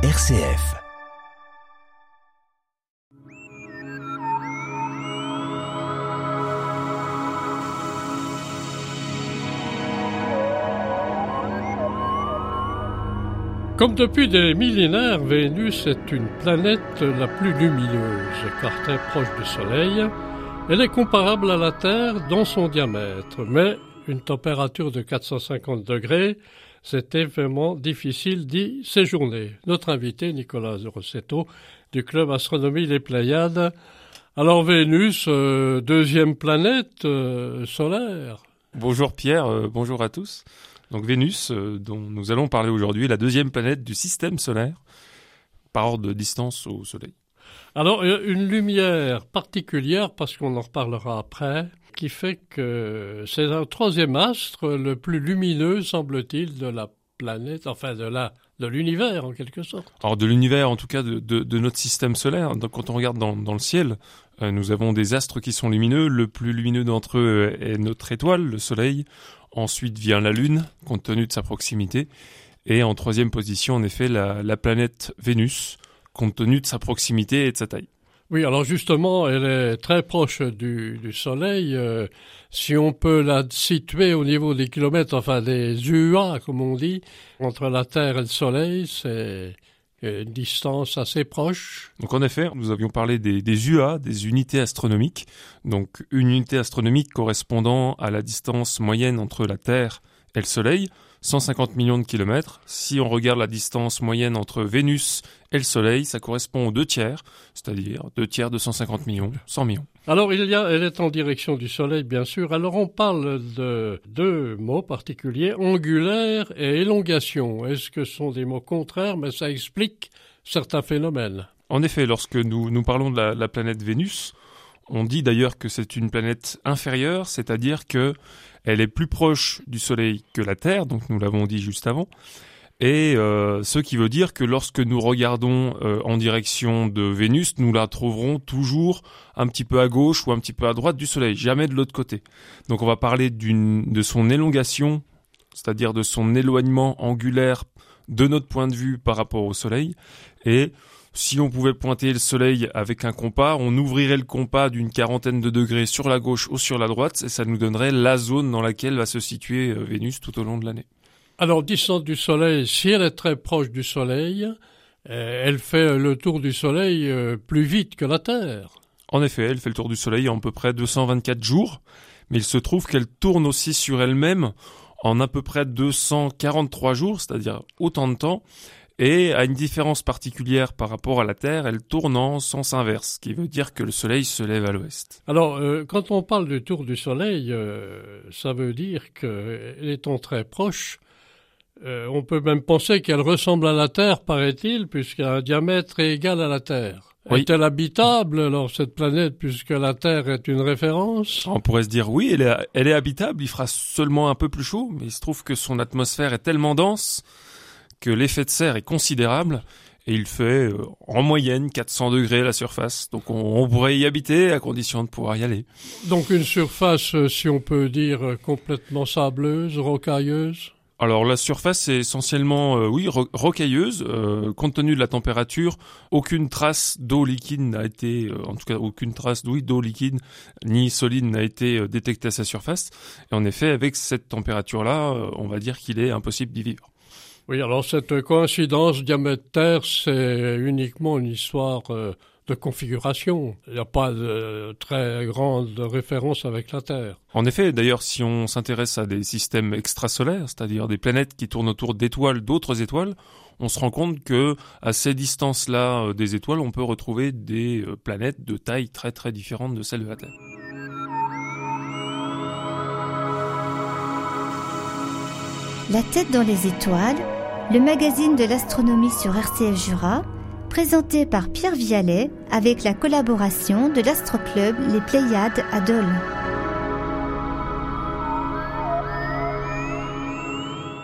RCF. Comme depuis des millénaires, Vénus est une planète la plus lumineuse, car très proche du Soleil. Elle est comparable à la Terre dans son diamètre, mais une température de 450 degrés c'était vraiment difficile d'y séjourner. Notre invité, Nicolas Rossetto, du club Astronomie Les Pléiades. Alors Vénus, euh, deuxième planète euh, solaire. Bonjour Pierre, euh, bonjour à tous. Donc Vénus, dont nous allons parler aujourd'hui, est la deuxième planète du système solaire par ordre de distance au Soleil. Alors une lumière particulière, parce qu'on en reparlera après, qui fait que c'est un troisième astre le plus lumineux, semble-t-il, de la planète, enfin de la de l'univers en quelque sorte. Alors de l'univers, en tout cas de, notre système solaire. Donc quand on regarde dans, le ciel, euh, nous avons des astres qui sont lumineux. Le plus lumineux d'entre eux est notre étoile, le Soleil. Ensuite vient la Lune, compte tenu de sa proximité. Et en troisième position, en effet, la planète Vénus, compte tenu de sa proximité et de sa taille. Oui, alors justement, elle est très proche du, Soleil. Euh, si on peut la situer au niveau des kilomètres, enfin des UA, comme on dit, entre la Terre et le Soleil, c'est une distance assez proche. Donc en effet, nous avions parlé des, des UA, des unités astronomiques. Donc une unité astronomique correspondant à la distance moyenne entre la Terre et le Soleil. 150 millions de kilomètres. Si on regarde la distance moyenne entre Vénus et le Soleil, ça correspond aux deux tiers, c'est-à-dire deux tiers de 150 millions, 100 millions. Alors, il y a, elle est en direction du Soleil, bien sûr. Alors, on parle de deux mots particuliers, angulaire et élongation. Est-ce que ce sont des mots contraires, mais ça explique certains phénomènes En effet, lorsque nous, nous parlons de la planète Vénus, on dit d'ailleurs que c'est une planète inférieure, c'est-à-dire que elle est plus proche du Soleil que la Terre, donc nous l'avons dit juste avant. Et euh, ce qui veut dire que lorsque nous regardons euh, en direction de Vénus, nous la trouverons toujours un petit peu à gauche ou un petit peu à droite du Soleil, jamais de l'autre côté. Donc on va parler de son élongation, c'est-à-dire de son éloignement angulaire de notre point de vue par rapport au Soleil, et si on pouvait pointer le soleil avec un compas, on ouvrirait le compas d'une quarantaine de degrés sur la gauche ou sur la droite et ça nous donnerait la zone dans laquelle va se situer euh, Vénus tout au long de l'année. Alors, distance du soleil, si elle est très proche du soleil, euh, elle fait le tour du soleil euh, plus vite que la Terre. En effet, elle fait le tour du soleil en à peu près 224 jours, mais il se trouve qu'elle tourne aussi sur elle-même en à peu près 243 jours, c'est-à-dire autant de temps, et a une différence particulière par rapport à la Terre, elle tourne en sens inverse, ce qui veut dire que le Soleil se lève à l'ouest. Alors, euh, quand on parle du tour du Soleil, euh, ça veut dire qu'elle étant très proche, euh, on peut même penser qu'elle ressemble à la Terre, paraît-il, puisqu'elle a un diamètre égal à la Terre. Est-elle habitable, alors, cette planète, puisque la Terre est une référence? On pourrait se dire oui, elle est, elle est habitable, il fera seulement un peu plus chaud, mais il se trouve que son atmosphère est tellement dense que l'effet de serre est considérable et il fait euh, en moyenne 400 degrés à la surface. Donc on, pourrait y habiter à condition de pouvoir y aller. Donc une surface, euh, si on peut dire, euh, complètement sableuse, rocailleuse? Alors la surface est essentiellement oui rocailleuse compte tenu de la température aucune trace d'eau liquide n'a été en tout cas aucune trace d'eau liquide ni solide n'a été détectée à sa surface et en effet avec cette température là on va dire qu'il est impossible d'y vivre. Oui, alors cette coïncidence diamètre-Terre, c'est uniquement une histoire euh, de configuration. Il n'y a pas de très grande référence avec la Terre. En effet, d'ailleurs, si on s'intéresse à des systèmes extrasolaires, c'est-à-dire des planètes qui tournent autour d'étoiles, d'autres étoiles, on se rend compte que à ces distances-là euh, des étoiles, on peut retrouver des euh, planètes de taille très très différente de celle de la Terre. La tête dans les étoiles le magazine de l'astronomie sur RCF Jura, présenté par Pierre Vialet avec la collaboration de l'astroclub Les Pléiades à Dole.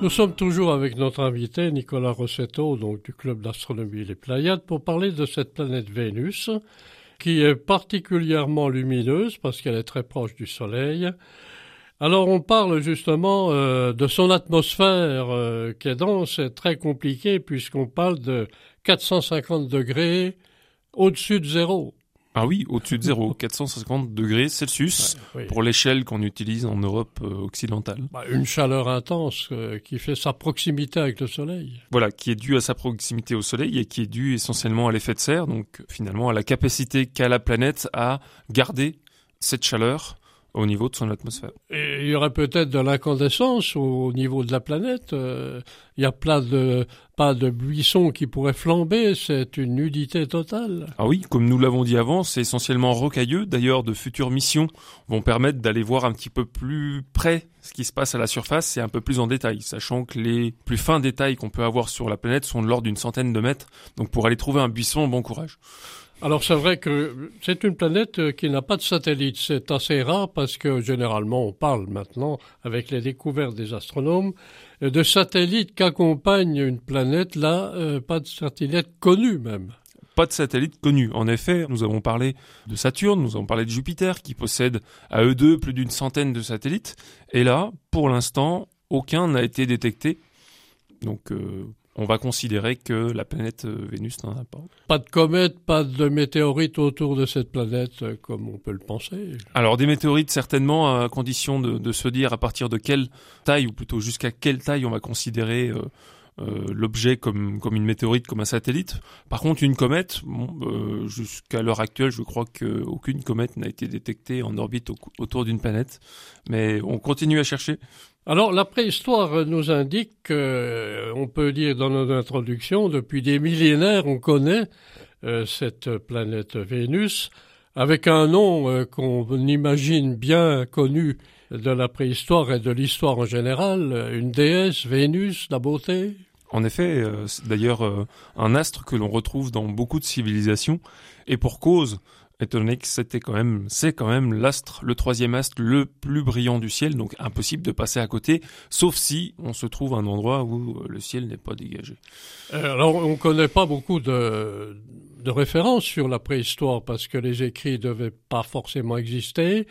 Nous sommes toujours avec notre invité Nicolas Rossetto, du club d'astronomie Les Pléiades, pour parler de cette planète Vénus, qui est particulièrement lumineuse parce qu'elle est très proche du Soleil. Alors on parle justement euh, de son atmosphère euh, qui est dense et très compliquée puisqu'on parle de 450 degrés au-dessus de zéro. Ah oui, au-dessus de zéro, 450 degrés Celsius pour l'échelle qu'on utilise en Europe euh, occidentale. Bah, une chaleur intense qui fait sa proximité avec le Soleil. Voilà, qui est due à sa proximité au Soleil et qui est due essentiellement à l'effet de serre, donc finalement à la capacité qu'a la planète à garder cette chaleur au niveau de son atmosphère. Et il y aurait peut-être de l'incandescence au niveau de la planète. Euh, il y a plein de pas de buissons qui pourraient flamber. C'est une nudité totale. Ah oui, comme nous l'avons dit avant, c'est essentiellement rocailleux. D'ailleurs, de futures missions vont permettre d'aller voir un petit peu plus près ce qui se passe à la surface et un peu plus en détail, sachant que les plus fins détails qu'on peut avoir sur la planète sont de l'ordre d'une centaine de mètres. Donc pour aller trouver un buisson, bon courage. Alors c'est vrai que c'est une planète qui n'a pas de satellite. C'est assez rare parce que généralement on parle maintenant, avec les découvertes des astronomes, de satellites qu'accompagne une planète. Là, euh, pas de satellite connu même. Pas de satellite connu. En effet, nous avons parlé de Saturne, nous avons parlé de Jupiter, qui possède à eux deux plus d'une centaine de satellites. Et là, pour l'instant, aucun n'a été détecté. Donc, euh, on va considérer que la planète euh, Vénus n'en a pas. Pas de comètes, pas de météorites autour de cette planète, euh, comme on peut le penser. Alors des météorites certainement, à condition de, se dire à partir de quelle taille, ou plutôt jusqu'à quelle taille on va considérer euh, l'objet comme, comme une météorite, comme un satellite. Par contre, une comète, jusqu'à l'heure actuelle, je crois qu'aucune comète n'a été détectée en orbite autour d'une planète. Mais on continue à chercher. Alors la préhistoire nous indique, euh, on peut dire dans notre introduction, depuis des millénaires on connaît euh, cette planète Vénus avec un nom euh, qu'on imagine bien connu de la préhistoire et de l'histoire en général, une déesse, Vénus, la beauté. En effet, c'est d'ailleurs un astre que l'on retrouve dans beaucoup de civilisations, et pour cause, étant donné que c'était quand même, c'est quand même l'astre, le troisième astre le plus brillant du ciel, donc impossible de passer à côté, sauf si on se trouve à un endroit où euh, le ciel n'est pas dégagé. Euh, alors, on ne connaît pas beaucoup de, de références sur la préhistoire parce que les écrits devaient pas forcément exister.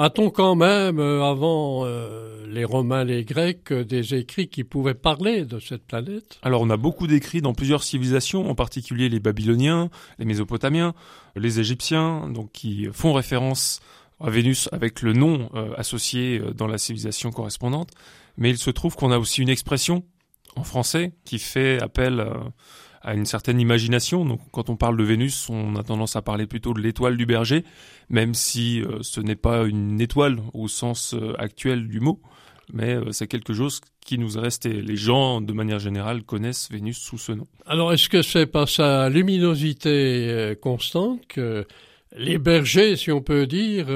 A-t-on quand même, euh, avant euh, les Romains, les Grecs, euh, des écrits qui pouvaient parler de cette planète? Alors on a beaucoup d'écrits dans plusieurs civilisations, en particulier les Babyloniens, les Mésopotamiens, les Égyptiens, donc qui font référence à Vénus avec le nom associé dans la civilisation correspondante. Mais il se trouve qu'on a aussi une expression en français qui fait appel à une certaine imagination. Donc quand on parle de Vénus, on a tendance à parler plutôt de l'étoile du berger, même si euh, ce n'est pas une étoile au sens euh, actuel du mot, mais euh, c'est quelque chose qui nous est resté. Les gens, de manière générale, connaissent Vénus sous ce nom. Alors est-ce que c'est par sa luminosité constante que les bergers, si on peut dire,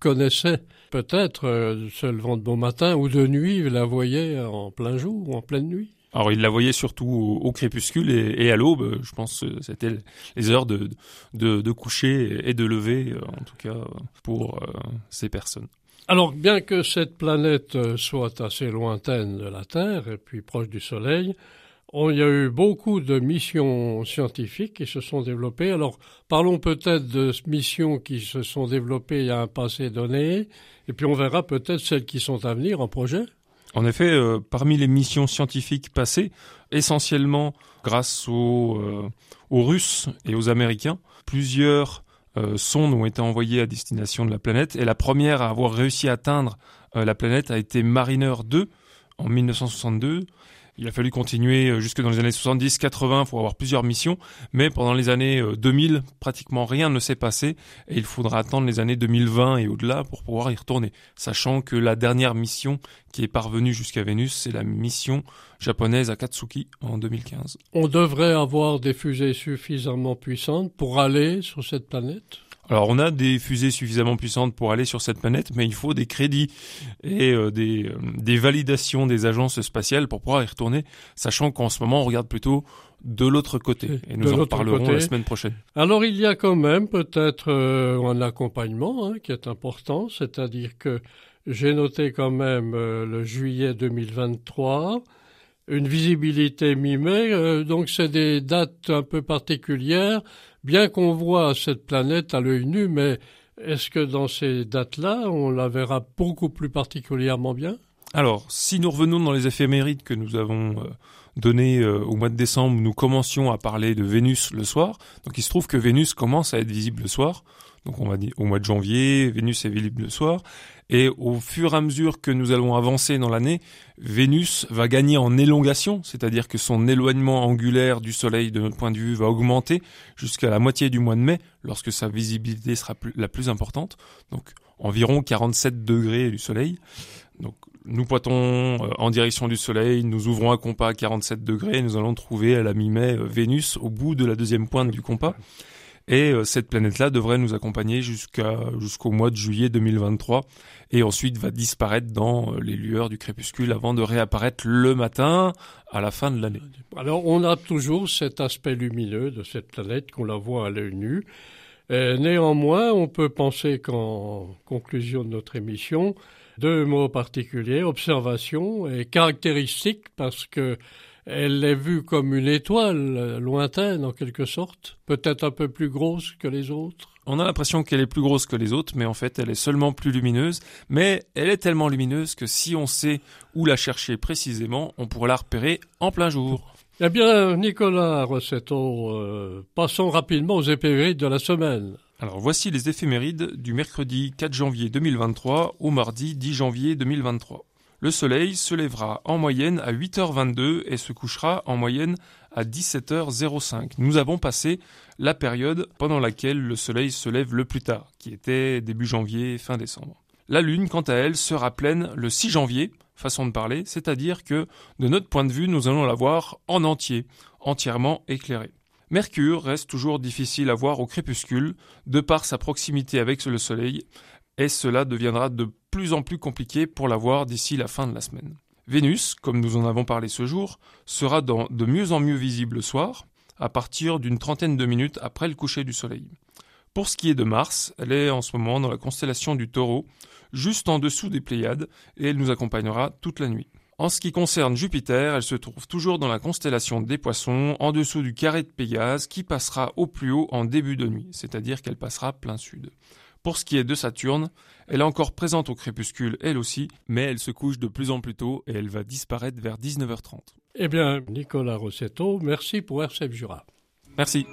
connaissaient peut-être se levant de bon matin ou de nuit, la voyaient en plein jour ou en pleine nuit? Alors il la voyait surtout au, crépuscule et, à l'aube. Je pense que c'était les heures de, de, coucher et de lever, euh, en tout cas pour euh, ces personnes. Alors bien que cette planète euh, soit assez lointaine de la Terre et puis proche du Soleil, il y a eu beaucoup de missions scientifiques qui se sont développées. Alors parlons peut-être de missions qui se sont développées a un passé donné, et puis on verra peut-être celles qui sont à venir en projet. En effet, euh, parmi les missions scientifiques passées, essentiellement grâce aux, euh, Russes et aux Américains, plusieurs euh, sondes ont été envoyées à destination de la planète, et la première à avoir réussi à atteindre la planète a été Mariner 2 en 1962. Il a fallu continuer euh, jusque dans les années 70-80 pour avoir plusieurs missions, mais pendant les années 2000, euh, pratiquement rien ne s'est passé et il faudra attendre les années 2020 et au-delà pour pouvoir y retourner, sachant que la dernière mission qui est parvenue jusqu'à Vénus, c'est la mission japonaise Akatsuki en 2015. On devrait avoir des fusées suffisamment puissantes pour aller sur cette planète? Alors on a des fusées suffisamment puissantes pour aller sur cette planète, mais il faut des crédits et euh, des, euh, des, validations des agences spatiales pour pouvoir y retourner, sachant qu'en ce moment on regarde plutôt de l'autre côté. Et nous en parlerons la semaine prochaine. Alors il y a quand même peut-être euh, un accompagnement hein, qui est important, c'est-à-dire que j'ai noté quand même le juillet 2023 une visibilité mi-mai, donc c'est des dates un peu particulières bien qu'on voit cette planète à l'œil nu, mais Est-ce que dans ces dates-là, on la verra beaucoup plus particulièrement bien? Alors, si nous revenons dans les éphémérides que nous avons euh, données euh, au mois de décembre, nous commencions à parler de Vénus le soir. Donc il se trouve que Vénus commence à être visible le soir. Donc on va dire au mois de janvier, Vénus est visible le soir. Et au fur et à mesure que nous allons avancer dans l'année, Vénus va gagner en élongation, c'est-à-dire que son éloignement angulaire du Soleil de notre point de vue va augmenter jusqu'à la moitié du mois de mai, lorsque sa visibilité sera la plus importante, donc environ 47 degrés du Soleil. Donc nous pointons euh, en direction du Soleil, nous ouvrons un compas à 47 degrés, nous allons trouver à la mi-mai euh, Vénus au bout de la deuxième pointe du compas. Et euh, cette planète-là devrait nous accompagner jusqu'au mois de juillet 2023 et ensuite va disparaître dans euh, les lueurs du crépuscule avant de réapparaître le matin à la fin de l'année. Alors on a toujours cet aspect lumineux de cette planète qu'on la voit à l'œil nu. Euh, néanmoins, on peut penser qu'en conclusion de notre émission, deux mots particuliers, observation et caractéristique, parce que elle est vue comme une étoile lointaine en quelque sorte, peut-être un peu plus grosse que les autres. On a l'impression qu'elle est plus grosse que les autres, mais en fait elle est seulement plus lumineuse. Mais elle est tellement lumineuse que si on sait où la chercher précisément, on pourra la repérer en plein jour. Eh bien, Nicolas Rossetto, euh, passons rapidement aux éphémérides de la semaine. Alors voici les éphémérides du mercredi 4 janvier 2023 au mardi 10 janvier 2023. Le soleil se lèvera en moyenne à 8h22 et se couchera en moyenne à 17h05. Nous avons passé la période pendant laquelle le soleil se lève le plus tard, qui était début janvier, fin décembre. La lune, quant à elle, sera pleine le 6 janvier, façon de parler, c'est-à-dire que, de notre point de vue, nous allons la voir en entier, entièrement éclairée. Mercure reste toujours difficile à voir au crépuscule, de par sa proximité avec le soleil, et cela deviendra de plus en plus compliqué pour la voir d'ici la fin de la semaine. Vénus, comme nous en avons parlé ce jour, sera de mieux en mieux visible le soir, à partir d'une trentaine de minutes après le coucher du soleil. Pour ce qui est de Mars, elle est en ce moment dans la constellation du taureau, juste en dessous des Pléiades, et elle nous accompagnera toute la nuit. En ce qui concerne Jupiter, elle se trouve toujours dans la constellation des poissons, en dessous du carré de Pégase, qui passera au plus haut en début de nuit, c'est-à-dire qu'elle passera plein sud. Pour ce qui est de Saturne, elle est encore présente au crépuscule elle aussi, mais elle se couche de plus en plus tôt et elle va disparaître vers 19h30. Eh bien, Nicolas Rossetto, merci pour RCF Jura. Merci.